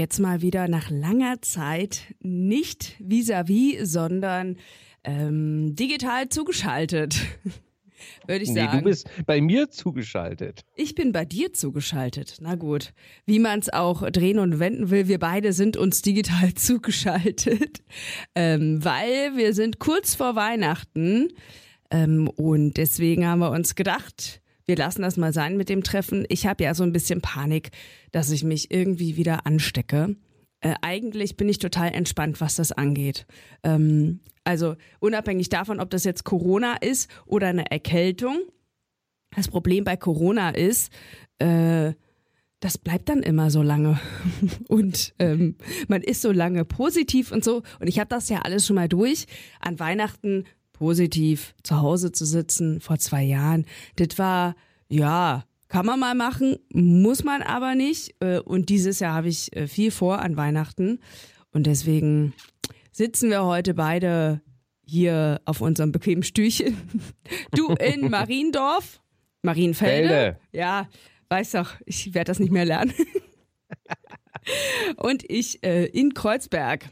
Jetzt mal wieder nach langer Zeit nicht vis-à-vis, -vis, sondern ähm, digital zugeschaltet. Würde ich sagen. Nee, du bist bei mir zugeschaltet. Ich bin bei dir zugeschaltet. Na gut. Wie man es auch drehen und wenden will, wir beide sind uns digital zugeschaltet, ähm, weil wir sind kurz vor Weihnachten ähm, und deswegen haben wir uns gedacht, wir lassen das mal sein mit dem Treffen. Ich habe ja so ein bisschen Panik, dass ich mich irgendwie wieder anstecke. Äh, eigentlich bin ich total entspannt, was das angeht. Ähm, also unabhängig davon, ob das jetzt Corona ist oder eine Erkältung. Das Problem bei Corona ist, äh, das bleibt dann immer so lange. Und ähm, man ist so lange positiv und so. Und ich habe das ja alles schon mal durch. An Weihnachten positiv zu Hause zu sitzen vor zwei Jahren. Das war, ja, kann man mal machen, muss man aber nicht. Äh, und dieses Jahr habe ich äh, viel vor an Weihnachten. Und deswegen sitzen wir heute beide hier auf unserem bequemen Stühlchen. Du in Mariendorf, Marienfelde. Felde. Ja, weiß doch, ich werde das nicht mehr lernen. Und ich äh, in Kreuzberg.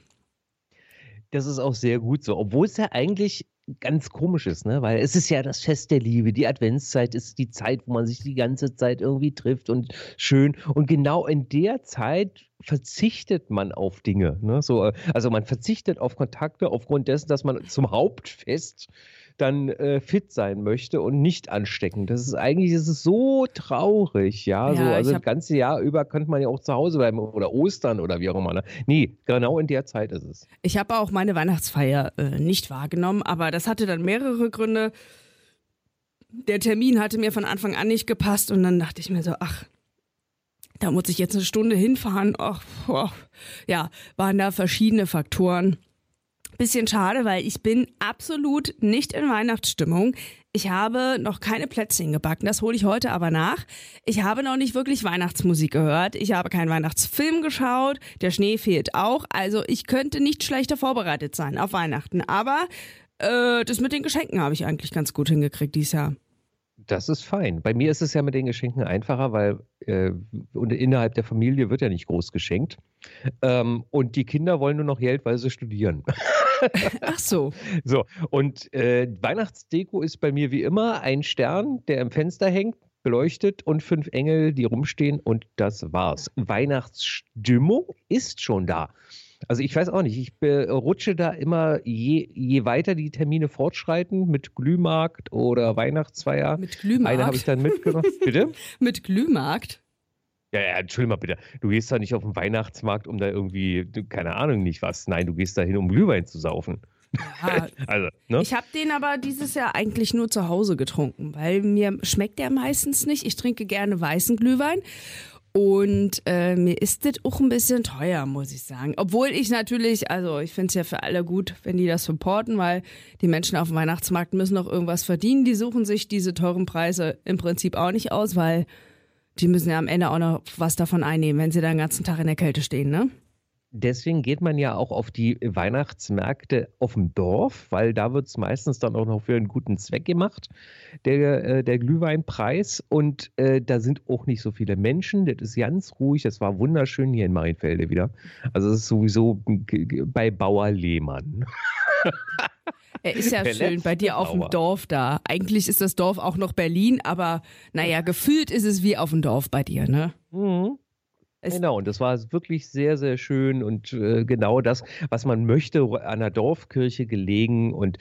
Das ist auch sehr gut so, obwohl es ja eigentlich ganz komisches, ne? Weil es ist ja das Fest der Liebe. Die Adventszeit ist die Zeit, wo man sich die ganze Zeit irgendwie trifft und schön. Und genau in der Zeit verzichtet man auf Dinge. Ne? So, also man verzichtet auf Kontakte aufgrund dessen, dass man zum Hauptfest dann äh, fit sein möchte und nicht anstecken. Das ist eigentlich ist es so traurig, ja. ja so, also das ganze Jahr über könnte man ja auch zu Hause bleiben oder Ostern oder wie auch immer. Ne? Nee, genau in der Zeit ist es. Ich habe auch meine Weihnachtsfeier äh, nicht wahrgenommen, aber das hatte dann mehrere Gründe. Der Termin hatte mir von Anfang an nicht gepasst und dann dachte ich mir so, ach, da muss ich jetzt eine Stunde hinfahren. Ach, oh, ja, waren da verschiedene Faktoren. Bisschen schade, weil ich bin absolut nicht in Weihnachtsstimmung. Ich habe noch keine Plätzchen gebacken, das hole ich heute aber nach. Ich habe noch nicht wirklich Weihnachtsmusik gehört. Ich habe keinen Weihnachtsfilm geschaut. Der Schnee fehlt auch. Also ich könnte nicht schlechter vorbereitet sein auf Weihnachten. Aber äh, das mit den Geschenken habe ich eigentlich ganz gut hingekriegt dieses Jahr. Das ist fein. Bei mir ist es ja mit den Geschenken einfacher, weil äh, innerhalb der Familie wird ja nicht groß geschenkt. Ähm, und die Kinder wollen nur noch Geld, weil sie studieren. Ach so. So, und äh, Weihnachtsdeko ist bei mir wie immer ein Stern, der im Fenster hängt, beleuchtet und fünf Engel, die rumstehen und das war's. Weihnachtsstimmung ist schon da. Also ich weiß auch nicht, ich rutsche da immer, je, je weiter die Termine fortschreiten, mit Glühmarkt oder Weihnachtsfeier. Mit Glühmarkt? Eine habe ich dann mitgenommen. Bitte? mit Glühmarkt? Ja, ja, entschuldige mal bitte. Du gehst da nicht auf den Weihnachtsmarkt, um da irgendwie, keine Ahnung, nicht was. Nein, du gehst da hin, um Glühwein zu saufen. Ja, also, ne? Ich habe den aber dieses Jahr eigentlich nur zu Hause getrunken, weil mir schmeckt der meistens nicht. Ich trinke gerne weißen Glühwein. Und äh, mir ist das auch ein bisschen teuer, muss ich sagen. Obwohl ich natürlich, also ich finde es ja für alle gut, wenn die das supporten, weil die Menschen auf dem Weihnachtsmarkt müssen noch irgendwas verdienen. Die suchen sich diese teuren Preise im Prinzip auch nicht aus, weil die müssen ja am Ende auch noch was davon einnehmen, wenn sie da den ganzen Tag in der Kälte stehen, ne? Deswegen geht man ja auch auf die Weihnachtsmärkte auf dem Dorf, weil da wird es meistens dann auch noch für einen guten Zweck gemacht, der, äh, der Glühweinpreis. Und äh, da sind auch nicht so viele Menschen. Das ist ganz ruhig. Das war wunderschön hier in Marienfelde wieder. Also es ist sowieso bei Bauer Lehmann. Er ist ja schön bei dir auf dem Dorf da. Eigentlich ist das Dorf auch noch Berlin, aber naja, gefühlt ist es wie auf dem Dorf bei dir, ne? Mhm. genau, und das war wirklich sehr, sehr schön und äh, genau das, was man möchte, an der Dorfkirche gelegen. Und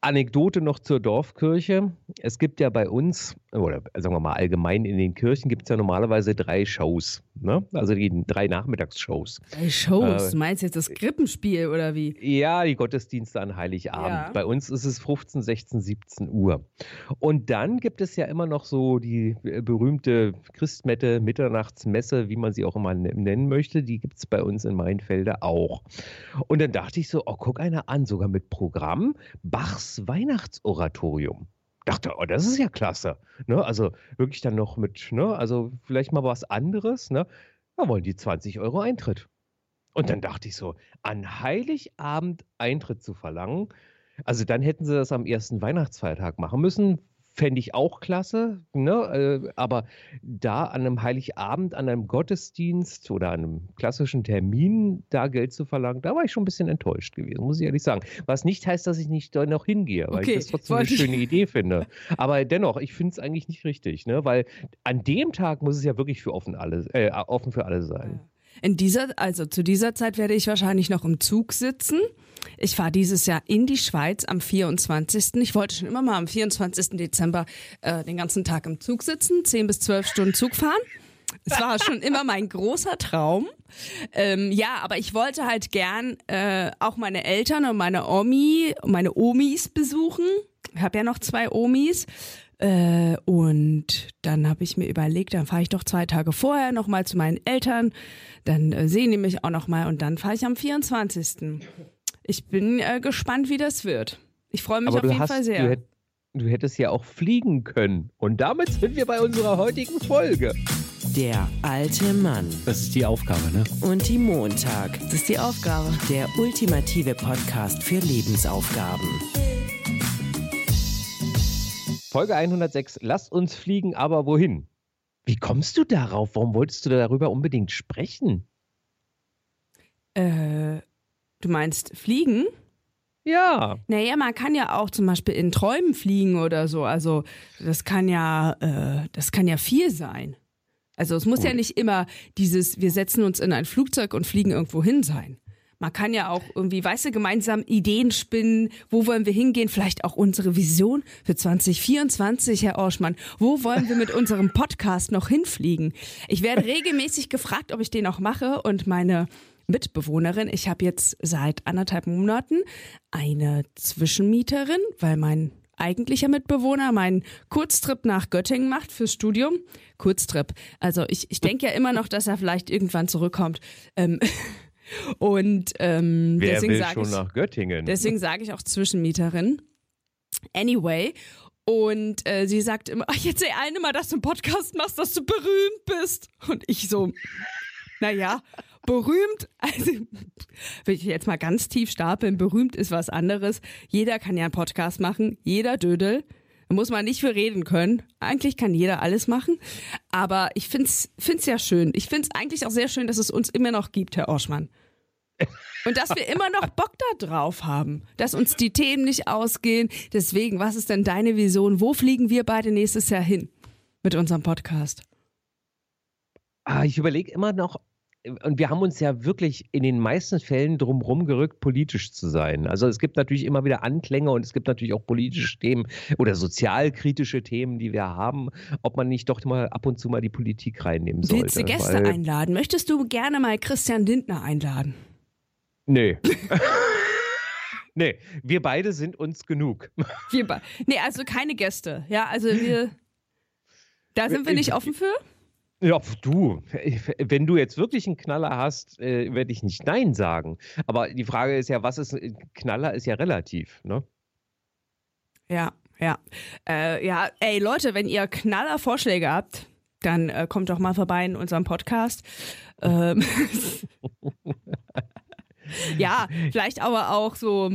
Anekdote noch zur Dorfkirche. Es gibt ja bei uns, oder sagen wir mal allgemein in den Kirchen, gibt es ja normalerweise drei Shows. Ne? Also die drei Nachmittagsshows. Drei Shows? Äh, Meinst du jetzt das Krippenspiel oder wie? Ja, die Gottesdienste an Heiligabend. Ja. Bei uns ist es 15, 16, 17 Uhr. Und dann gibt es ja immer noch so die äh, berühmte Christmette, Mitternachtsmesse, wie man sie auch immer nennen möchte. Die gibt es bei uns in Mainfelde auch. Und dann dachte ich so, oh, guck einer an, sogar mit Programm. Bachs Weihnachtsoratorium. Dachte, oh, das ist ja klasse. Ne? Also wirklich dann noch mit, ne? also vielleicht mal was anderes. Ne? Da wollen die 20 Euro Eintritt. Und dann dachte ich so, an Heiligabend Eintritt zu verlangen, also dann hätten sie das am ersten Weihnachtsfeiertag machen müssen, fände ich auch klasse. Ne? Äh, aber da an einem Heiligabend, an einem Gottesdienst oder an einem klassischen Termin da Geld zu verlangen, da war ich schon ein bisschen enttäuscht gewesen, muss ich ehrlich sagen. Was nicht heißt, dass ich nicht da noch hingehe, weil okay, ich das trotzdem eine schöne Idee finde. Aber dennoch, ich finde es eigentlich nicht richtig, ne? weil an dem Tag muss es ja wirklich für offen, alle, äh, offen für alle sein. In dieser, also zu dieser Zeit werde ich wahrscheinlich noch im Zug sitzen. Ich fahre dieses Jahr in die Schweiz am 24. Ich wollte schon immer mal am 24. Dezember äh, den ganzen Tag im Zug sitzen, 10 bis 12 Stunden Zug fahren. Es war schon immer mein großer Traum. Ähm, ja, aber ich wollte halt gern äh, auch meine Eltern und meine Omi, meine Omis besuchen. Ich habe ja noch zwei Omis. Äh, und dann habe ich mir überlegt, dann fahre ich doch zwei Tage vorher nochmal zu meinen Eltern. Dann äh, sehen die mich auch nochmal und dann fahre ich am 24. Ich bin äh, gespannt, wie das wird. Ich freue mich Aber auf jeden hast, Fall sehr. Du, hätt, du hättest ja auch fliegen können. Und damit sind wir bei unserer heutigen Folge. Der alte Mann. Das ist die Aufgabe, ne? Und die Montag. Das ist die Aufgabe. Der ultimative Podcast für Lebensaufgaben. Folge 106. Lass uns fliegen, aber wohin? Wie kommst du darauf? Warum wolltest du darüber unbedingt sprechen? Äh, Du meinst fliegen? Ja. Naja, man kann ja auch zum Beispiel in Träumen fliegen oder so. Also das kann ja, äh, das kann ja viel sein. Also es muss Gut. ja nicht immer dieses, wir setzen uns in ein Flugzeug und fliegen irgendwo hin sein. Man kann ja auch irgendwie, weißt du, gemeinsam Ideen spinnen. Wo wollen wir hingehen? Vielleicht auch unsere Vision für 2024, Herr Orschmann. Wo wollen wir mit unserem Podcast noch hinfliegen? Ich werde regelmäßig gefragt, ob ich den auch mache und meine Mitbewohnerin. Ich habe jetzt seit anderthalb Monaten eine Zwischenmieterin, weil mein eigentlicher Mitbewohner meinen Kurztrip nach Göttingen macht fürs Studium. Kurztrip. Also ich, ich denke ja immer noch, dass er vielleicht irgendwann zurückkommt. Ähm, und ähm, Wer deswegen sage ich, nach Göttingen? deswegen sage ich auch Zwischenmieterin. Anyway. Und äh, sie sagt immer, ich erzähl allen immer, dass du einen Podcast machst, dass du berühmt bist. Und ich so, naja, berühmt, also will ich jetzt mal ganz tief stapeln, berühmt ist was anderes. Jeder kann ja einen Podcast machen, jeder Dödel. Da muss man nicht für reden können. Eigentlich kann jeder alles machen. Aber ich find's, find's ja schön. Ich find's eigentlich auch sehr schön, dass es uns immer noch gibt, Herr Orschmann. Und dass wir immer noch Bock da drauf haben, dass uns die Themen nicht ausgehen. Deswegen, was ist denn deine Vision? Wo fliegen wir beide nächstes Jahr hin mit unserem Podcast? Ah, ich überlege immer noch, und wir haben uns ja wirklich in den meisten Fällen drumherum gerückt, politisch zu sein. Also es gibt natürlich immer wieder Anklänge und es gibt natürlich auch politische Themen oder sozialkritische Themen, die wir haben, ob man nicht doch mal ab und zu mal die Politik reinnehmen sollte. Willst du Gäste einladen? Möchtest du gerne mal Christian Lindner einladen? Nee. nee, wir beide sind uns genug. Wir nee, also keine Gäste. Ja, also wir. Da sind wir nicht offen für? Ja, du, wenn du jetzt wirklich einen Knaller hast, äh, werde ich nicht Nein sagen. Aber die Frage ist ja, was ist ein Knaller, ist ja relativ, ne? Ja, ja. Äh, ja, ey Leute, wenn ihr Knaller-Vorschläge habt, dann äh, kommt doch mal vorbei in unserem Podcast. Ähm ja, vielleicht aber auch so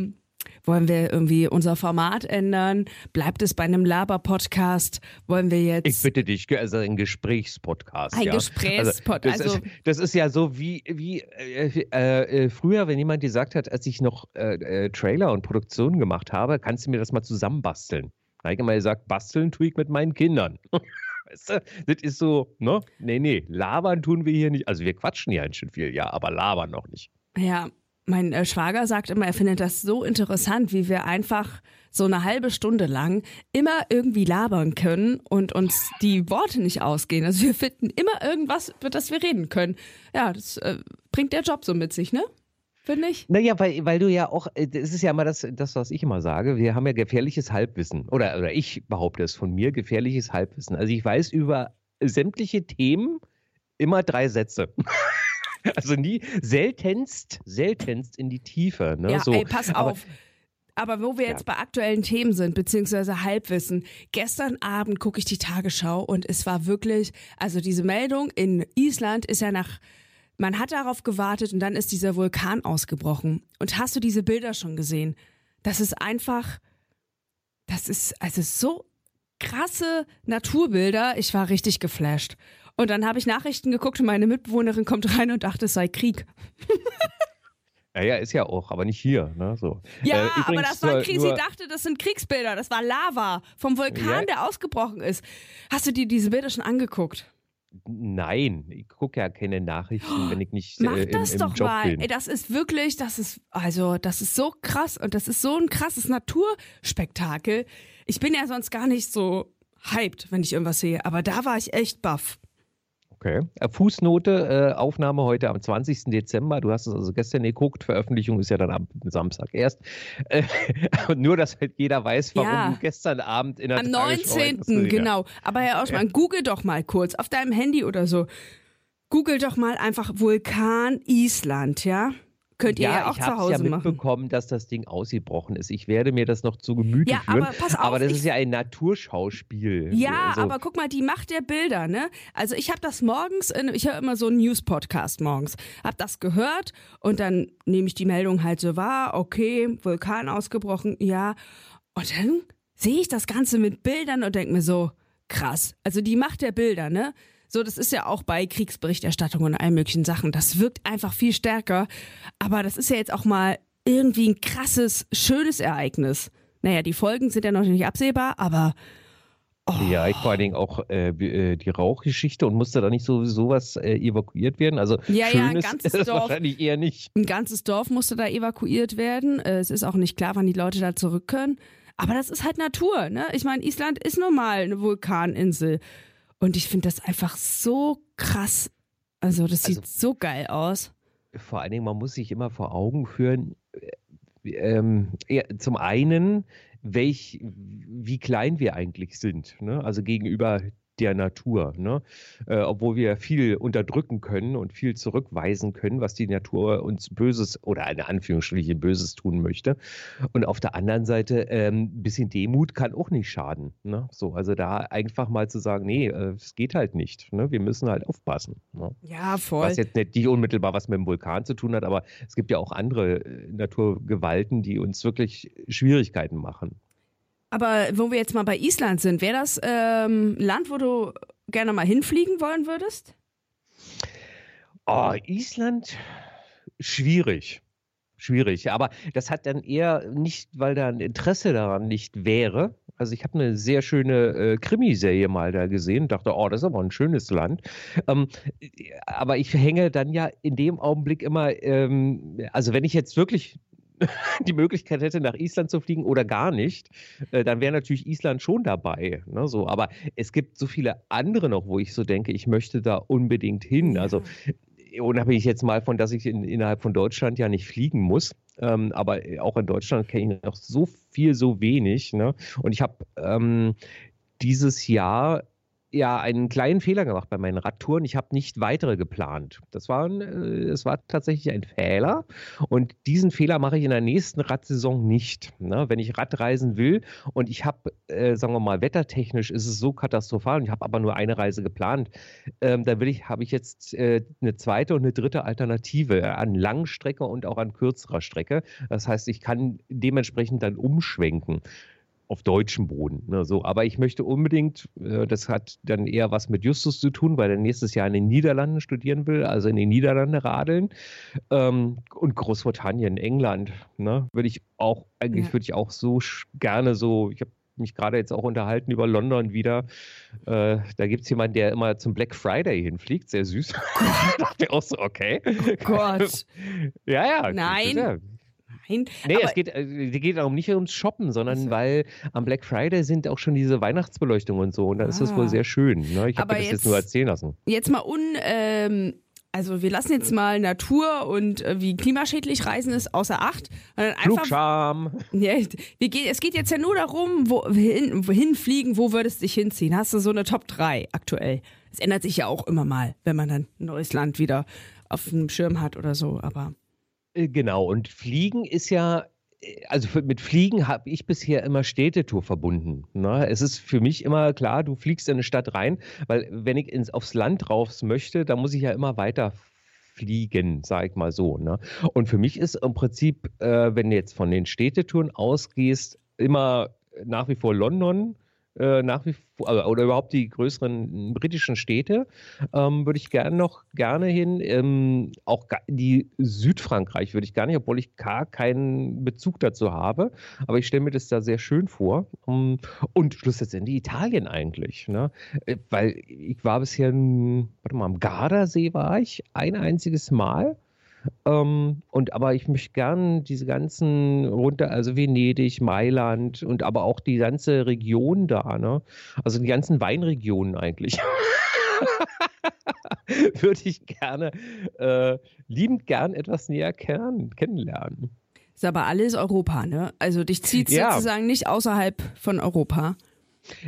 wollen wir irgendwie unser Format ändern? Bleibt es bei einem Laber-Podcast? Wollen wir jetzt. Ich bitte dich, also ein Gesprächspodcast. Ein ja. Gesprächspodcast. Also, das, also, ist, das ist ja so wie, wie äh, äh, früher, wenn jemand gesagt hat, als ich noch äh, äh, Trailer und Produktionen gemacht habe, kannst du mir das mal zusammenbasteln. Da habe ich immer gesagt, basteln tue ich mit meinen Kindern. Weißt du, das ist so, ne? Nee, nee, labern tun wir hier nicht. Also wir quatschen ja schon viel, ja, aber labern noch nicht. Ja, mein äh, Schwager sagt immer, er findet das so interessant, wie wir einfach so eine halbe Stunde lang immer irgendwie labern können und uns die Worte nicht ausgehen. Also wir finden immer irgendwas, über das wir reden können. Ja, das äh, bringt der Job so mit sich, ne? Finde ich. Naja, weil, weil du ja auch, äh, das ist ja immer das, das, was ich immer sage, wir haben ja gefährliches Halbwissen. Oder, oder ich behaupte es von mir, gefährliches Halbwissen. Also ich weiß über sämtliche Themen immer drei Sätze. Also nie, seltenst, seltenst in die Tiefe. Ne? Ja, so. ey, pass Aber, auf. Aber wo wir jetzt ja. bei aktuellen Themen sind, beziehungsweise Halbwissen, gestern Abend gucke ich die Tagesschau und es war wirklich, also diese Meldung in Island ist ja nach, man hat darauf gewartet und dann ist dieser Vulkan ausgebrochen. Und hast du diese Bilder schon gesehen? Das ist einfach, das ist also so krasse Naturbilder. Ich war richtig geflasht. Und dann habe ich Nachrichten geguckt und meine Mitbewohnerin kommt rein und dachte, es sei Krieg. Naja, ist ja auch, aber nicht hier. Ne? So. Ja, äh, aber das war Krieg. Sie dachte, das sind Kriegsbilder. Das war Lava vom Vulkan, ja. der ausgebrochen ist. Hast du dir diese Bilder schon angeguckt? Nein, ich gucke ja keine Nachrichten, wenn ich nicht Mach äh, im, das im doch Job mal. bin. Ey, das ist wirklich, das ist, also, das ist so krass und das ist so ein krasses Naturspektakel. Ich bin ja sonst gar nicht so hyped, wenn ich irgendwas sehe, aber da war ich echt baff. Okay. Äh, Fußnote, äh, Aufnahme heute am 20. Dezember. Du hast es also gestern geguckt. Veröffentlichung ist ja dann am Samstag erst. Äh, nur, dass halt jeder weiß, warum Ja. du gestern Abend in der Am Tagesschau 19. hast du- ja. genau. Aber Herr Oschmann, google doch mal kurz auf deinem Handy oder so. Google doch mal einfach Vulkan Island, ja? Könnt ihr ja, Ja, auch ich zu habe Hause ja machen. mitbekommen, dass das Ding ausgebrochen ist. Ich werde mir das noch zu Gemüte Ja, führen. aber pass auf, aber das ich- ist ja ein Naturschauspiel. Ja, Also, aber guck mal, die Macht der Bilder, ne? Also ich habe das morgens, in, ich höre immer so einen News-Podcast morgens, hab das gehört und dann nehme ich die Meldung halt so wahr, okay, Vulkan ausgebrochen, ja. Und dann sehe ich das Ganze mit Bildern und denke mir so, krass. Also die Macht der Bilder, ne? So, das ist ja auch bei Kriegsberichterstattung und allen möglichen Sachen. Das wirkt einfach viel stärker. Aber das ist ja jetzt auch mal irgendwie ein krasses, schönes Ereignis. Naja, die Folgen sind ja noch nicht absehbar, aber Ja, ich vor allen Dingen auch äh, äh, die Rauchgeschichte und musste da nicht so sowas äh, evakuiert werden. Also Ja, ja, ein ganzes es Dorf. wahrscheinlich eher nicht. Ein ganzes Dorf musste da evakuiert werden. Äh, Es ist auch nicht klar, wann die Leute da zurück können. Aber das ist halt Natur, ne? Ich meine, Island ist normal eine Vulkaninsel. Und ich finde das einfach so krass. Also, das sieht Also- so geil aus. Vor allen Dingen, man muss sich immer vor Augen führen, äh, ähm, ja, zum einen, welch, wie klein wir eigentlich sind, ne? also gegenüber der Natur, ne? Äh, obwohl wir viel unterdrücken können und viel zurückweisen können, was die Natur uns Böses oder eine Anführungsstriche Böses tun möchte. Und auf der anderen Seite ähm, ein bisschen Demut kann auch nicht schaden. Ne? So, also da einfach mal zu sagen, nee, äh, es geht halt nicht. Ne? Wir müssen halt aufpassen. Ne? Ja, voll. Was jetzt nicht, nicht unmittelbar was mit dem Vulkan zu tun hat, aber es gibt ja auch andere äh, Naturgewalten, die uns wirklich Schwierigkeiten machen. Aber wo wir jetzt mal bei Island sind, wäre das ähm, Land, wo du gerne mal hinfliegen wollen würdest? Oh, Island, schwierig. Schwierig, aber das hat dann eher nicht, weil da ein Interesse daran nicht wäre. Also ich habe eine sehr schöne äh, Krimiserie mal da gesehen und dachte, oh, das ist aber ein schönes Land. Ähm, aber ich hänge dann ja in dem Augenblick immer, ähm, also wenn ich jetzt wirklich die Möglichkeit hätte, nach Island zu fliegen oder gar nicht, äh, dann wäre natürlich Island schon dabei. Ne, so. Aber es gibt so viele andere noch, wo ich so denke, ich möchte da unbedingt hin. Also unabhängig jetzt mal von, dass ich in, innerhalb von Deutschland ja nicht fliegen muss. Ähm, aber auch in Deutschland kenne ich noch so viel, so wenig. Ne? Und ich habe ähm, dieses Jahr ja einen kleinen Fehler gemacht bei meinen Radtouren. Ich habe nicht weitere geplant. Das war, äh, es war tatsächlich ein Fehler. Und diesen Fehler mache ich in der nächsten Radsaison nicht. Ne? Wenn ich Radreisen will und ich habe, äh, sagen wir mal, wettertechnisch ist es so katastrophal und ich habe aber nur eine Reise geplant, ähm, da will ich, habe ich jetzt äh, eine zweite und eine dritte Alternative an Langstrecke und auch an kürzerer Strecke. Das heißt, ich kann dementsprechend dann umschwenken auf deutschem Boden. Ne, so. Aber ich möchte unbedingt, äh, das hat dann eher was mit Justus zu tun, weil er nächstes Jahr in den Niederlanden studieren will, also in den Niederlanden radeln. Ähm, und Großbritannien, England, ne, würde ich auch, eigentlich Ja. würde ich auch so gerne so, ich habe mich gerade jetzt auch unterhalten über London wieder. Äh, da gibt es jemanden, der immer zum Black Friday hinfliegt, sehr süß. da dachte ich auch so, okay. Gott. ja, ja. Nein. Nein. Nee, es geht, äh, die geht darum nicht ums Shoppen, sondern Ach so. weil am Black Friday sind auch schon diese Weihnachtsbeleuchtungen und so. Und dann ist das wohl Ah. sehr schön. Ne? Ich habe das jetzt jetzt- nur erzählen lassen. jetzt mal un, ähm, also wir lassen jetzt mal Natur und äh, wie klimaschädlich Reisen ist außer Acht. Flugscham. ja, wir gehen, es geht jetzt ja nur darum, wo, hin, wohin fliegen, wo würdest du dich hinziehen? Hast du so eine Top 3 aktuell? Es ändert sich ja auch immer mal, wenn man dann ein neues Land wieder auf dem Schirm hat oder so, aber Genau. Und Fliegen ist ja. äh, Also für, mit Fliegen habe ich bisher immer Städtetour verbunden. Ne? Es ist für mich immer klar, du fliegst in eine Stadt rein, weil wenn ich ins, aufs Land raus möchte, dann muss ich ja immer weiter fliegen, sag ich mal so. Ne? Und für mich ist im Prinzip, äh, wenn du jetzt von den Städtetouren ausgehst, immer nach wie vor London, äh, nach wie vor, also, oder überhaupt die größeren britischen Städte, ähm, würde ich gerne noch gerne hin. Ähm, auch die Südfrankreich würde ich gar nicht, obwohl ich gar keinen Bezug dazu habe. Aber ich stelle mir das da sehr schön vor. Um, und schlussendlich Italien eigentlich. Ne? Äh, weil ich war bisher, warte mal, am Gardasee war ich ein einziges Mal. Ähm, und aber ich möchte gern diese ganzen runter, also Venedig, Mailand und aber auch die ganze Region da, ne? Also die ganzen Weinregionen eigentlich. Würde ich gerne, äh, liebend gern etwas näher kennenlernen. Ist aber alles Europa, ne? Also dich zieht ja. sozusagen nicht außerhalb von Europa.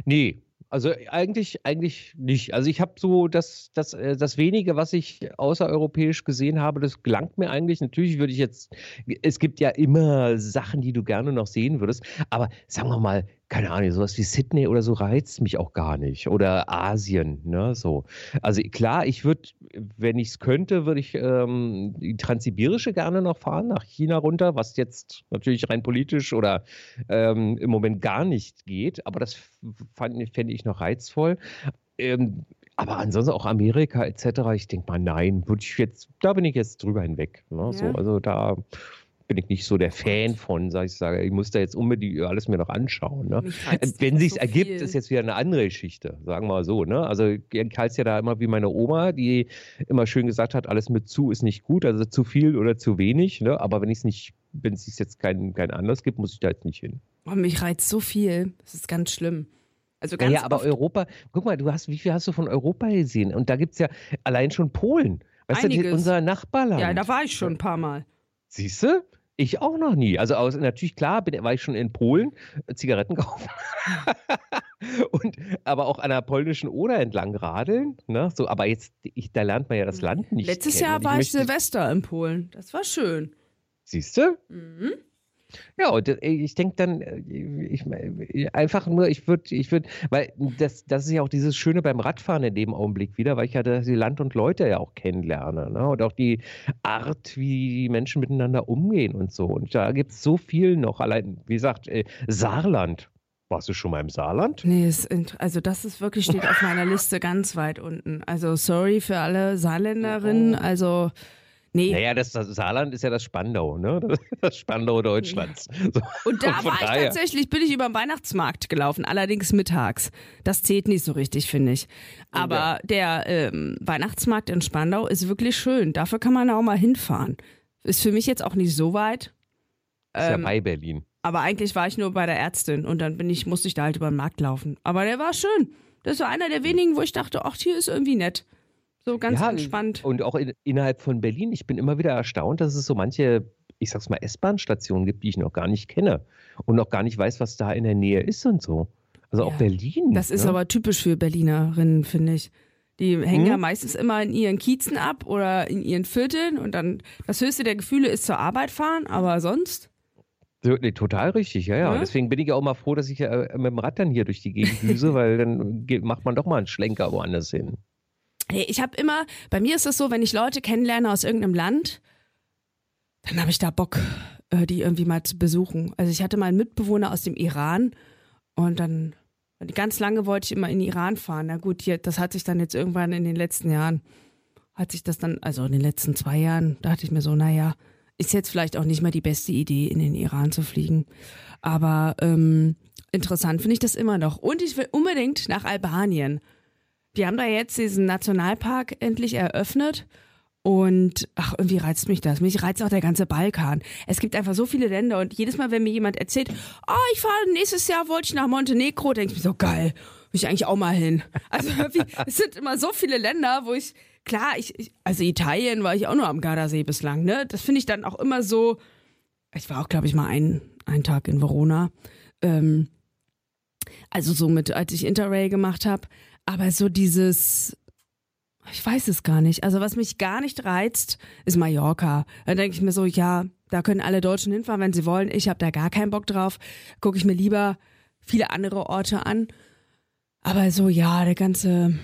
Nee, also eigentlich, eigentlich nicht. Also ich habe so das, das, äh, das wenige, was ich außereuropäisch gesehen habe, das gelangt mir eigentlich. Natürlich würde ich jetzt, es gibt ja immer Sachen, die du gerne noch sehen würdest, aber sagen wir mal, keine Ahnung, sowas wie Sydney oder so reizt mich auch gar nicht. Oder Asien, ne, so. Also klar, ich würde, wenn ich es könnte, würde ich ähm, die Transsibirische gerne noch fahren, nach China runter, was jetzt natürlich rein politisch oder ähm, im Moment gar nicht geht. Aber das fände ich noch reizvoll. Ähm, aber ansonsten auch Amerika etc. Ich denke mal, nein, würde ich jetzt, da bin ich jetzt drüber hinweg. Ne, ja. so, also da bin ich nicht so der Fan von, sag ich sage, ich muss da jetzt unbedingt alles mir noch anschauen. Ne? Wenn sich's so ergibt, viel. ist jetzt wieder eine andere Geschichte, sagen wir mal so. Ne? Also ich halte ja da immer wie meine Oma, die immer schön gesagt hat, alles mit zu ist nicht gut, also zu viel oder zu wenig. Ne? Aber wenn es nicht, wenn es jetzt kein, kein Anlass gibt, muss ich da jetzt nicht hin. Oh, mich reizt so viel. Das ist ganz schlimm. Also ganz ja, aber Europa, guck mal, du hast, wie viel hast du von Europa gesehen? Und da gibt es ja allein schon Polen. Weißt Einiges. du, unser Nachbarland. Ja, da war ich schon ein paar Mal. Siehst du? Ich auch noch nie. Also aus, natürlich klar, bin, war ich schon in Polen, äh, Zigaretten kaufen. und aber auch an der polnischen Oder entlang radeln. Ne? So, aber jetzt, ich, da lernt man ja das Land nicht. Letztes kennen. Jahr war ich, ich Silvester in Polen. Das war schön. Siehst du? Mhm. Ja, und äh, ich denke dann, äh, ich, einfach nur, ich würde, ich würde, weil das, das ist ja auch dieses Schöne beim Radfahren in dem Augenblick wieder, weil ich ja das Land und Leute ja auch kennenlerne. Ne? Und auch die Art, wie die Menschen miteinander umgehen und so. Und da gibt es so viel noch. Allein, wie gesagt, äh, Saarland. Warst du schon mal im Saarland? Nee, es, also das ist wirklich, steht auf meiner Liste ganz weit unten. Also sorry für alle Saarländerinnen. Also Nee. Naja, das, das, Saarland ist ja das Spandau, ne? Das Spandau Deutschlands. So. Und da war ich tatsächlich, bin ich über den Weihnachtsmarkt gelaufen, allerdings mittags. Das zählt nicht so richtig, finde ich. Aber ja. der ähm, Weihnachtsmarkt in Spandau ist wirklich schön. Dafür kann man auch mal hinfahren. Ist für mich jetzt auch nicht so weit. Ist ähm, ja bei Berlin. Aber eigentlich war ich nur bei der Ärztin und dann bin ich, musste ich da halt über den Markt laufen. Aber der war schön. Das war einer der wenigen, wo ich dachte, ach, hier ist irgendwie nett. So ganz ja, entspannt. Und auch in, innerhalb von Berlin. Ich bin immer wieder erstaunt, dass es so manche, ich sag's mal, S-Bahn-Stationen gibt, die ich noch gar nicht kenne und noch gar nicht weiß, was da in der Nähe ist und so. Also ja. auch Berlin. Das ist ne? aber typisch für Berlinerinnen, finde ich. Die hängen hm? ja meistens immer in ihren Kiezen ab oder in ihren Vierteln und dann das höchste der Gefühle ist zur Arbeit fahren, aber sonst. Nee, total richtig, ja, ja. ja. Deswegen bin ich ja auch mal froh, dass ich äh, mit dem Rad dann hier durch die Gegend düse, weil dann macht man doch mal einen Schlenker woanders hin. Ich habe immer, bei mir ist es so, wenn ich Leute kennenlerne aus irgendeinem Land, dann habe ich da Bock, äh, die irgendwie mal zu besuchen. Also ich hatte mal einen Mitbewohner aus dem Iran und dann ganz lange wollte ich immer in den Iran fahren. Na gut, hier, das hat sich dann jetzt irgendwann in den letzten Jahren, hat sich das dann, also in den letzten zwei Jahren, dachte ich mir so, naja, ist jetzt vielleicht auch nicht mal die beste Idee, in den Iran zu fliegen. Aber ähm, interessant finde ich das immer noch. Und ich will unbedingt nach Albanien. Die haben da jetzt diesen Nationalpark endlich eröffnet. Und ach, irgendwie reizt mich das. Mich reizt auch der ganze Balkan. Es gibt einfach so viele Länder und jedes Mal, wenn mir jemand erzählt, oh, ich fahre nächstes Jahr, wollte ich nach Montenegro, denke ich mir so, geil, will ich eigentlich auch mal hin. Also es sind immer so viele Länder, wo ich, klar, ich, ich also Italien war ich auch nur am Gardasee bislang, ne? Das finde ich dann auch immer so, ich war auch, glaube ich, mal einen, einen Tag in Verona. Ähm, also so mit, als ich Interrail gemacht habe. Aber so dieses, ich weiß es gar nicht. Also was mich gar nicht reizt, ist Mallorca. Da denke ich mir so, ja, da können alle Deutschen hinfahren, wenn sie wollen. Ich habe da gar keinen Bock drauf. Gucke ich mir lieber viele andere Orte an. Aber so, ja, der ganze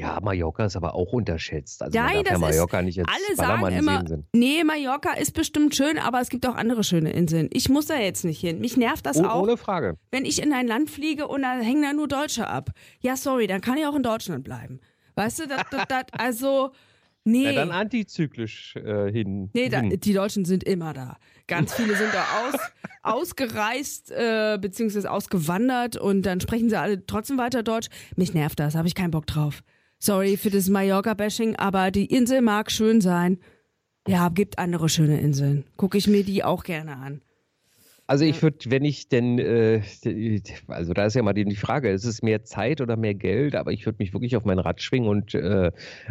Ja, Mallorca ist aber auch unterschätzt. Also Nein, das ja ist- Mallorca nicht als Alle sagen immer, sehen nee, Mallorca ist bestimmt schön, aber es gibt auch andere schöne Inseln. Ich muss da jetzt nicht hin. Mich nervt das Oh, auch, ohne Frage. wenn ich in ein Land fliege und da hängen da nur Deutsche ab. Ja, sorry, dann kann ich auch in Deutschland bleiben. Weißt du, das, das, das, also, nee. Ja, dann antizyklisch äh, hin. Nee, da, die Deutschen sind immer da. Ganz viele sind da aus, ausgereist äh, beziehungsweise ausgewandert und dann sprechen sie alle trotzdem weiter Deutsch. Mich nervt das, habe ich keinen Bock drauf. Sorry für das Mallorca-Bashing, aber die Insel mag schön sein. Ja, gibt andere schöne Inseln. Gucke ich mir die auch gerne an. Also ich würde, wenn ich denn, äh, also da ist ja mal die Frage, ist es mehr Zeit oder mehr Geld? Aber ich würde mich wirklich auf mein Rad schwingen und äh,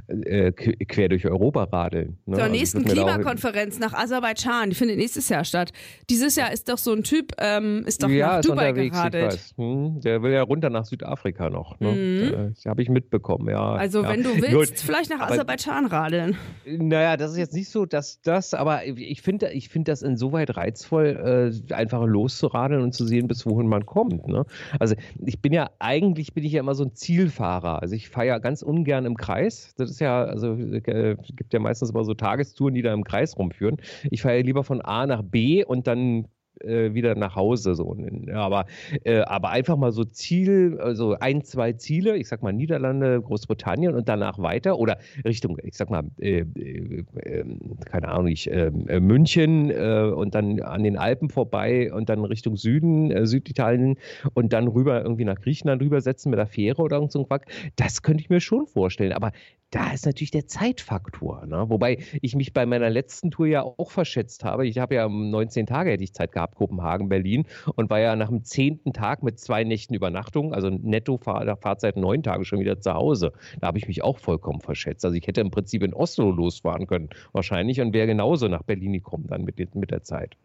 äh, qu- quer durch Europa radeln. Ne? Zur Also nächsten auch- Klimakonferenz nach Aserbaidschan, die findet nächstes Jahr statt. Dieses Jahr ist doch so ein Typ, ähm, ist doch ja, nach Dubai geradelt. Hm, der will ja runter nach Südafrika noch. Ne? Mhm. Äh, Das habe ich mitbekommen, ja. Also ja. wenn du willst, Gut. vielleicht nach aber- Aserbaidschan radeln. Naja, das ist jetzt nicht so, dass das, aber ich finde ich finde das insoweit reizvoll, äh, einfach loszuradeln und zu sehen, bis wohin man kommt. Ne? Also ich bin ja, eigentlich bin ich ja immer so ein Zielfahrer. Also ich fahre ja ganz ungern im Kreis. Das ist ja, also äh, gibt ja meistens immer so Tagestouren, die da im Kreis rumführen. Ich fahre ja lieber von A nach B und dann äh, wieder nach Hause so. Ja, aber, äh, aber einfach mal so Ziel, also ein, zwei Ziele, ich sag mal Niederlande, Großbritannien und danach weiter oder Richtung, ich sag mal, äh, äh, äh, keine Ahnung, ich, äh, äh, München äh, und dann an den Alpen vorbei und dann Richtung Süden, Süditalien und dann rüber irgendwie nach Griechenland rübersetzen mit der Fähre oder irgend so ein Quack. Das könnte ich mir schon vorstellen. Aber da ist natürlich der Zeitfaktor. Ne? Wobei ich mich bei meiner letzten Tour ja auch verschätzt habe. Ich habe ja um 19 Tage hätte ich Zeit gehabt, Kopenhagen, Berlin und war ja nach dem zehnten Tag mit zwei Nächten Übernachtung, also netto Fahr Fahrzeit neun Tage schon wieder zu Hause. Da habe ich mich auch vollkommen verschätzt. Also ich hätte im Prinzip in Oslo losfahren können, wahrscheinlich, und wäre genauso nach Berlin gekommen dann mit, mit der Zeit.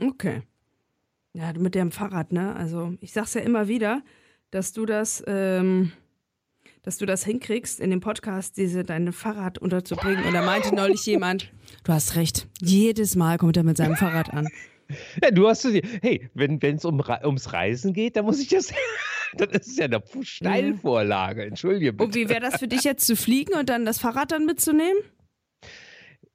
Okay. Ja, mit dem Fahrrad, ne? Also ich sag's ja immer wieder, dass du das, ähm, dass du das hinkriegst, in dem Podcast diese dein Fahrrad unterzubringen. Und da meinte neulich jemand, du hast recht, jedes Mal kommt er mit seinem Fahrrad an. Ja, du hast es, hey, wenn es um, ums Reisen geht, dann muss ich das, dann ist es ja eine Steilvorlage, entschuldige bitte. Und wie wäre das für dich jetzt zu fliegen und dann das Fahrrad dann mitzunehmen?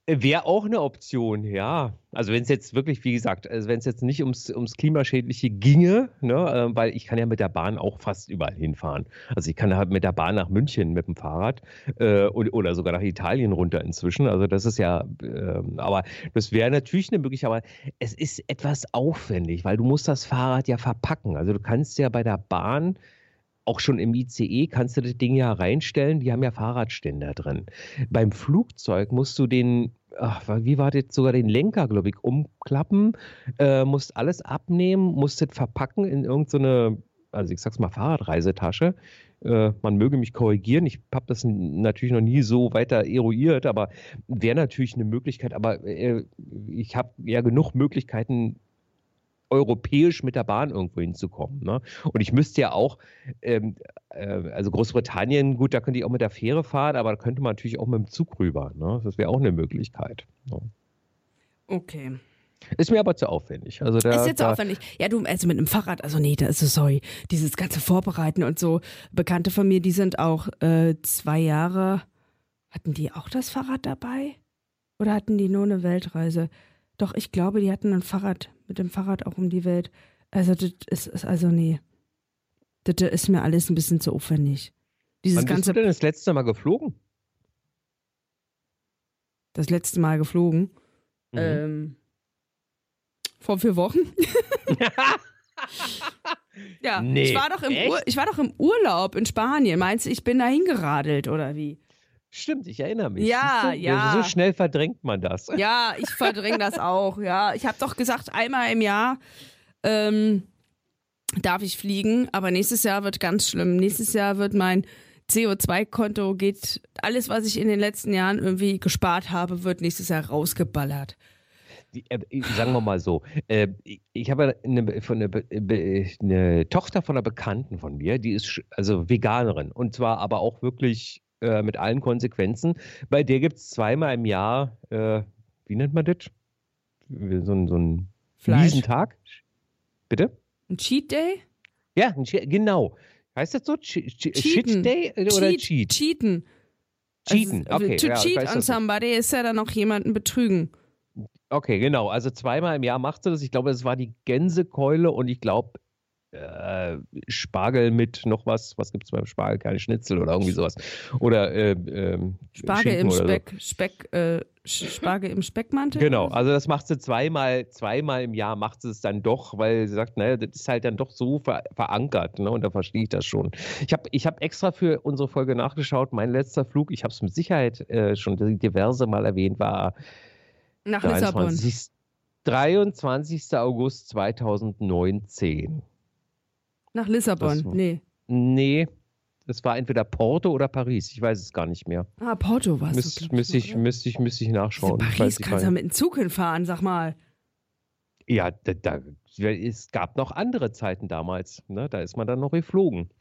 Wäre auch eine Option, ja. Also wenn es jetzt wirklich, wie gesagt, also wenn es jetzt nicht ums, ums Klimaschädliche ginge, ne, äh, weil ich kann ja mit der Bahn auch fast überall hinfahren. Also ich kann halt mit der Bahn nach München mit dem Fahrrad äh, oder, oder sogar nach Italien runter inzwischen. Also das ist ja, ähm, aber das wäre natürlich eine Möglichkeit, aber es ist etwas aufwendig, weil du musst das Fahrrad ja verpacken. Also du kannst ja bei der Bahn auch schon im ICE kannst du das Ding ja reinstellen, die haben ja Fahrradständer drin. Beim Flugzeug musst du den, ach, wie war das, sogar den Lenker, glaube ich, umklappen, äh, musst alles abnehmen, musst das verpacken in irgendeine, also ich sag's mal, Fahrradreisetasche. Äh, man möge mich korrigieren, ich habe das natürlich noch nie so weiter eruiert, aber wäre natürlich eine Möglichkeit, aber äh, ich habe ja genug Möglichkeiten, europäisch mit der Bahn irgendwo hinzukommen. Ne? Und ich müsste ja auch, ähm, äh, also Großbritannien, gut, da könnte ich auch mit der Fähre fahren, aber da könnte man natürlich auch mit dem Zug rüber. Ne? Das wäre auch eine Möglichkeit. Ne? Okay. Ist mir aber zu aufwendig. Also da, ist jetzt da, Wann bist ganze, du denn das letzte Mal geflogen? das letzte Mal geflogen. Mhm. Ähm, vor vier Wochen. ja, Nee, ich, war doch im? Ur ich war doch im Urlaub in Spanien. Meinst du, ich bin da hingeradelt oder wie? Stimmt, ich erinnere mich. Ja, ja. So schnell verdrängt man das. Ja, ich verdränge das auch. Ja, ich habe doch gesagt, einmal im Jahr ähm, darf ich fliegen, aber nächstes Jahr wird ganz schlimm. Nächstes Jahr wird mein CO2-Konto geht, alles, was ich in den letzten Jahren irgendwie gespart habe, wird nächstes Jahr rausgeballert. Die, äh, sagen wir mal so, äh, ich- habe eine, von eine, eine Tochter von einer Bekannten von mir, die ist also Veganerin und zwar aber auch wirklich äh, mit allen Konsequenzen. Bei der gibt es zweimal im Jahr, äh, wie nennt man das? So, ein- so einen Fleisch. miesen Tag. Bitte? Ein Cheat Day? Ja, genau. Heißt das so? Che che. Shit Day oder Cheat, Cheat? Cheaten. Cheaten, Also, okay. To ja, cheat on somebody ist ja dann auch jemanden betrügen. Okay, genau. Also zweimal im Jahr macht sie das. Ich glaube, es war die Gänsekeule und ich glaube, äh, Spargel mit noch was. Was gibt es beim Spargel? Keine Schnitzel oder irgendwie sowas. Oder äh, ähm, Spargel Schinken im oder so. Speck, Speck, äh, Spargel im Speckmantel? Genau, also das macht sie zweimal, zweimal im Jahr macht sie es dann doch, weil sie sagt, naja, das ist halt dann doch so ver verankert, ne? Und da verstehe ich das schon. Ich habe ich hab extra für unsere Folge nachgeschaut, mein letzter Flug, ich habe es mit Sicherheit äh, schon diverse Mal erwähnt, war Nach Lissabon. 23. 23. August 2019. Nach Lissabon. Das Nee. Nee, das war entweder Porto oder Paris, ich weiß es gar nicht mehr. Ah, Porto war es. Müsste müsst ich, müsst ich, müsst ich In nachschauen. Weiß Paris kannst du ja mit dem Zug hinfahren, sag mal. Ja, da, da, es gab noch andere Zeiten damals. Ne? Da ist man dann noch geflogen.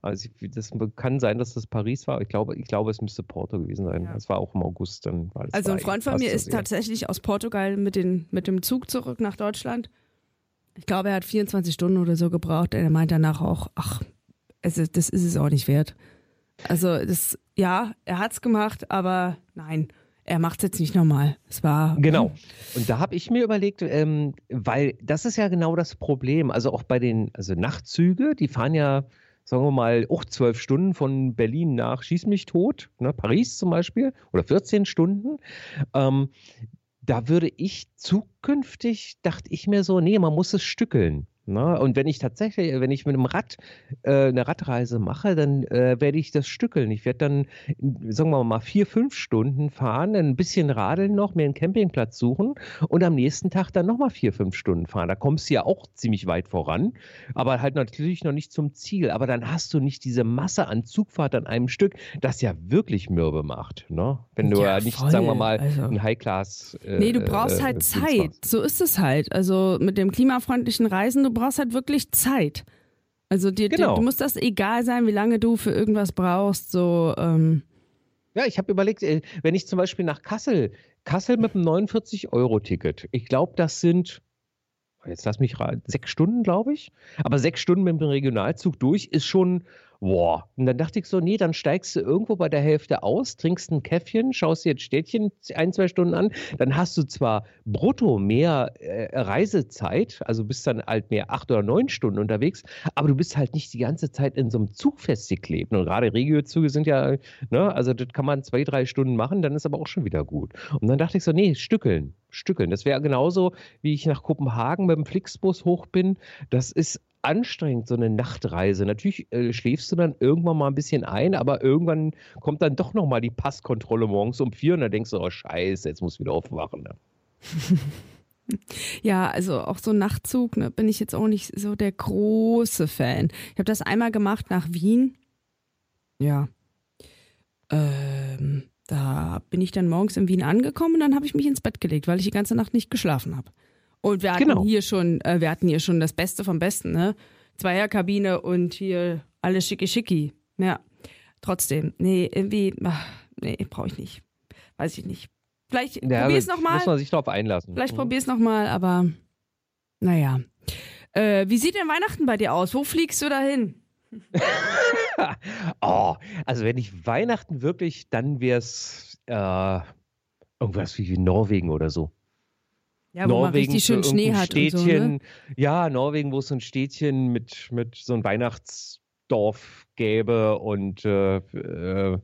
Also ich, das kann sein, dass das Paris war. Ich glaube, ich glaube, es müsste Porto gewesen sein. Ja. Das war auch im August dann. Es Also ein Freund von mir ist tatsächlich aus Portugal mit, den, mit dem Zug zurück nach Deutschland. Ich glaube, er hat 24 Stunden oder so gebraucht. Er meint danach auch, ach, es ist, das ist es auch nicht wert. Also das, ja, er hat's gemacht, aber nein, er macht's jetzt nicht nochmal. Es war Genau. Und da habe ich mir überlegt, ähm, weil das ist ja genau das Problem. Also auch bei den also Nachtzüge, die fahren ja, sagen wir mal, auch zwölf Stunden von Berlin nach Schieß mich tot, ne, Paris zum Beispiel, oder 14 Stunden. Ähm, da würde ich zukünftig, dachte ich mir so, nee, man muss es stückeln. Ne? Und wenn ich tatsächlich, wenn ich mit einem Rad äh, eine Radreise mache, dann äh, werde ich das stückeln. Ich werde dann, sagen wir mal, vier, fünf Stunden fahren, dann ein bisschen radeln noch, mir einen Campingplatz suchen und am nächsten Tag dann nochmal vier, fünf Stunden fahren. Da kommst du ja auch ziemlich weit voran, aber halt natürlich noch nicht zum Ziel. Aber dann hast du nicht diese Masse an Zugfahrt an einem Stück, das ja wirklich mürbe macht. Ne? Wenn du ja, Ja, nicht, voll. sagen wir mal, Also- ein High-Class. Äh, Nee, du brauchst äh, halt Zeit. So ist es halt. Also mit dem klimafreundlichen Reisen, du brauchst halt wirklich Zeit. Also dir, Genau. dir, du musst das egal sein, wie lange du für irgendwas brauchst. So, ähm, Ja, ich habe überlegt, äh, wenn ich zum Beispiel nach Kassel, Kassel mit einem 49-Euro-Ticket, ich glaube, das sind, jetzt lass mich raten, sechs Stunden, glaube ich. Aber sechs Stunden mit dem Regionalzug durch ist schon, boah. Und dann dachte ich so, nee, dann steigst du irgendwo bei der Hälfte aus, trinkst ein Käffchen, schaust dir jetzt Städtchen ein, zwei Stunden an, dann hast du zwar brutto mehr äh, Reisezeit, also bist dann halt mehr acht oder neun Stunden unterwegs, aber du bist halt nicht die ganze Zeit in so einem Zug festgeklebt. Und gerade Regiozüge sind ja Ne? Also das kann man zwei, drei Stunden machen, dann ist aber auch schon wieder gut. Und dann dachte ich so, nee, stückeln, stückeln. Das wäre genauso, wie ich nach Kopenhagen mit dem Flixbus hoch bin. Das ist anstrengend, so eine Nachtreise. Natürlich äh, schläfst du dann irgendwann mal ein bisschen ein, aber irgendwann kommt dann doch nochmal die Passkontrolle morgens um vier und dann denkst du, oh scheiße, jetzt muss ich wieder aufwachen. Ne? ja, also auch so Nachtzug, ne, bin ich jetzt auch nicht so der große Fan. Ich habe das einmal gemacht nach Wien. Ja. Ähm, da bin ich dann morgens in Wien angekommen und dann habe ich mich ins Bett gelegt, weil ich die ganze Nacht nicht geschlafen habe. Und wir hatten Genau. hier schon, äh, wir hatten hier schon das Beste vom Besten, ne? Zweierkabine und hier alles schicki schicki. Ja. Trotzdem, nee, irgendwie, ach, nee, brauche ich nicht. Weiß ich nicht. Vielleicht Ja, probier's aber nochmal. Muss man sich drauf einlassen. Vielleicht Mhm. probier's nochmal, aber naja. Äh, wie sieht denn Weihnachten bei dir aus? Wo fliegst du dahin? oh, also wenn ich Weihnachten wirklich, dann wäre es äh, irgendwas wie Norwegen oder so. Ja, wo man richtig schön so Schnee hat und so, ne? Ja, Norwegen, wo es so ein Städtchen mit, mit so einem Weihnachtsdorf gäbe und äh, äh,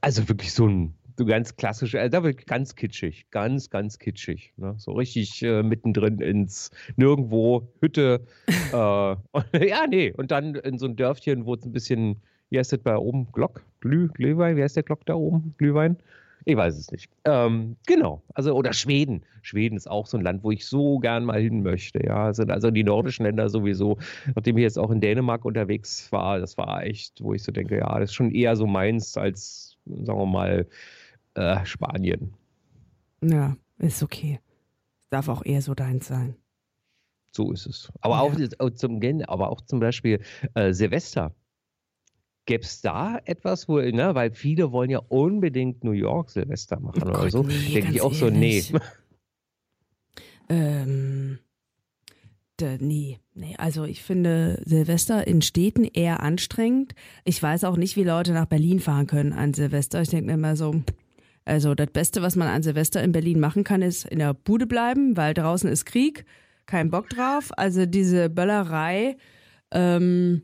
also wirklich so ein so ganz klassisch, also da wird ganz kitschig, ganz, ganz kitschig. Ne? So richtig äh, mittendrin ins Nirgendwo, Hütte. äh, und, ja, nee, und dann in so ein Dörfchen, wo es ein bisschen, wie heißt das bei oben? Glock? Glüh, Glühwein? Wie heißt der Glock da oben? Glühwein? Ich weiß es nicht. Ähm, genau. Also, oder Schweden. Schweden ist auch so ein Land, wo ich so gern mal hin möchte. Ja, sind also die nordischen Länder sowieso. Nachdem ich jetzt auch in Dänemark unterwegs war, das war echt, wo ich so denke, ja, das ist schon eher so meins als, sagen wir mal, äh, Spanien. Ja, ist okay. Darf auch eher so deins sein. So ist es. Aber Ja. auch, auch zum aber auch zum Beispiel äh, Silvester. Gäbe es da etwas, wo, ne, weil viele wollen ja unbedingt New York Silvester machen Oh oder Gott, so. nee, Denke ich auch so, nee. ehrlich. Ähm, d- nee, nee. Also ich finde Silvester in Städten eher anstrengend. Ich weiß auch nicht, wie Leute nach Berlin fahren können an Silvester. Ich denke mir immer so, also das Beste, was man an Silvester in Berlin machen kann, ist in der Bude bleiben, weil draußen ist Krieg, kein Bock drauf. Also diese Böllerei, ähm,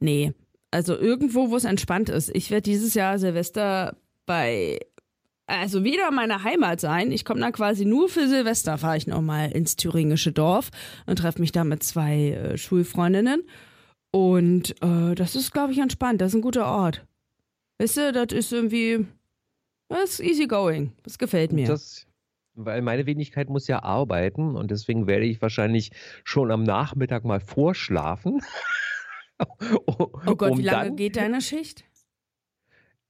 nee. Also irgendwo, wo es entspannt ist. Ich werde dieses Jahr Silvester bei, also wieder in meiner Heimat sein. Ich komme dann quasi nur für Silvester, fahre ich nochmal ins thüringische Dorf und treffe mich da mit zwei äh, Schulfreundinnen. Und äh, das ist, glaube ich, entspannt. Das ist ein guter Ort. Weißt du, das ist irgendwie, das ist easy going. Das gefällt mir. Das, weil meine Wenigkeit muss ja arbeiten und deswegen werde ich wahrscheinlich schon am Nachmittag mal vorschlafen. oh Gott, um wie lange dann- geht deine Schicht?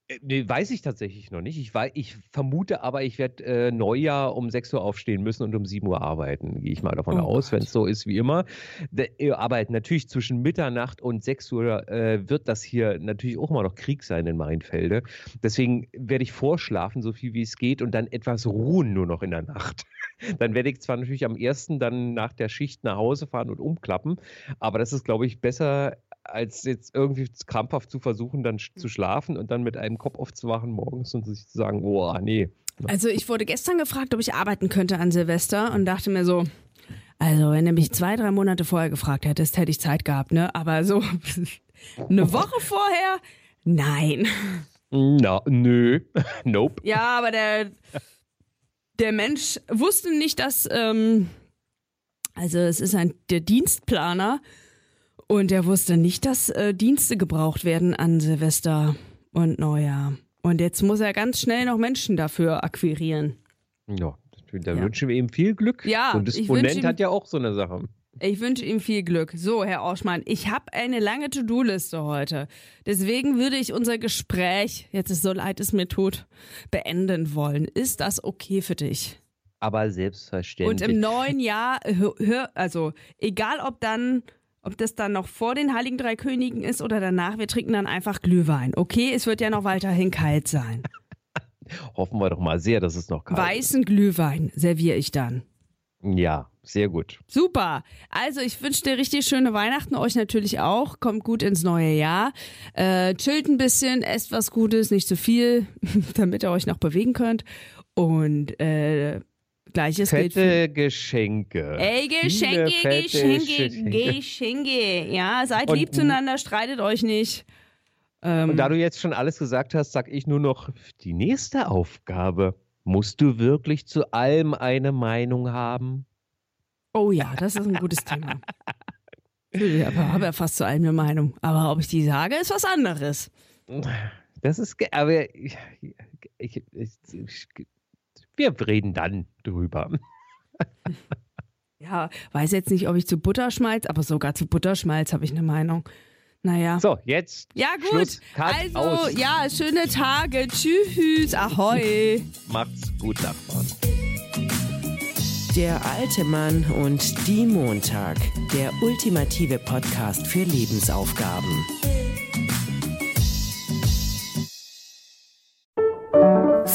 Äh, Nee, weiß ich tatsächlich noch nicht. Ich, wei- ich vermute aber, ich werde äh, Neujahr um 6 Uhr aufstehen müssen und um 7 Uhr arbeiten. Gehe ich mal davon Oh aus, wenn es so ist wie immer. De, äh, arbeiten natürlich zwischen Mitternacht und 6 Uhr äh, wird das hier natürlich auch mal noch Krieg sein in Mainfelde. Deswegen werde ich vorschlafen, so viel wie es geht, und dann etwas ruhen nur noch in der Nacht. Dann werde ich zwar natürlich am ersten dann nach der Schicht nach Hause fahren und umklappen, aber das ist, glaube ich, besser, als jetzt irgendwie krampfhaft zu versuchen, dann zu schlafen und dann mit einem Kopf aufzuwachen morgens und sich zu sagen, oh, nee. Also ich wurde gestern gefragt, ob ich arbeiten könnte an Silvester und dachte mir so, also wenn du mich zwei, drei Monate vorher gefragt hättest, hätte ich Zeit gehabt, ne? Aber so eine Woche vorher, nein. Na, nö, nope. Ja, aber der, der Mensch wusste nicht, dass, ähm, also es ist ein der Dienstplaner und der wusste nicht, dass äh, Dienste gebraucht werden an Silvester und Neujahr. Und jetzt muss er ganz schnell noch Menschen dafür akquirieren. Ja, da Ja. wünschen wir ihm viel Glück. Ja, so ein ich Disponent ihm- hat ja auch so eine Sache. Ich wünsche ihm viel Glück. So, Herr Orschmann, ich habe eine lange To-Do-Liste heute. Deswegen würde ich unser Gespräch, jetzt ist so leid es mir tut, beenden wollen. Ist das okay für dich? Aber Und selbstverständlich. im neuen Jahr, also egal ob dann, ob das dann noch vor den Heiligen Drei Königen ist oder danach, wir trinken dann einfach Glühwein. Okay, es wird ja noch weiterhin kalt sein. Hoffen wir doch mal sehr, dass es noch kalt Weißen Glühwein serviere ich dann. ist. Ja, sehr gut. Super. Also ich wünsche dir richtig schöne Weihnachten, euch natürlich auch. Kommt gut ins neue Jahr. Äh, chillt ein bisschen, esst was Gutes, nicht zu viel, damit ihr euch noch bewegen könnt. Und äh, gleiches gilt für... Fette Geschenke. Ey, Viele Geschenke, fette Geschenke, Geschenke. Ja, seid Und- lieb zueinander, streitet euch nicht. Ähm, Und da du jetzt schon alles gesagt hast, sag ich nur noch die nächste Aufgabe. Musst du wirklich zu allem eine Meinung haben? oh ja, das ist ein gutes Thema. Ich habe hab ja fast zu allem eine Meinung. Aber ob ich die sage, ist was anderes. Das ist, aber ich, ich, ich, ich, wir reden dann drüber. Ja, weiß jetzt nicht, ob ich zu Butterschmalz, aber sogar zu Butterschmalz habe ich eine Meinung. Naja. So, jetzt. Ja, gut. Schluss, Cut, also, aus. ja, schöne Tage. Tschüss. Ahoi. Macht's gut, Nachbarn. Der alte Mann und die Montag. Der ultimative Podcast für Lebensaufgaben.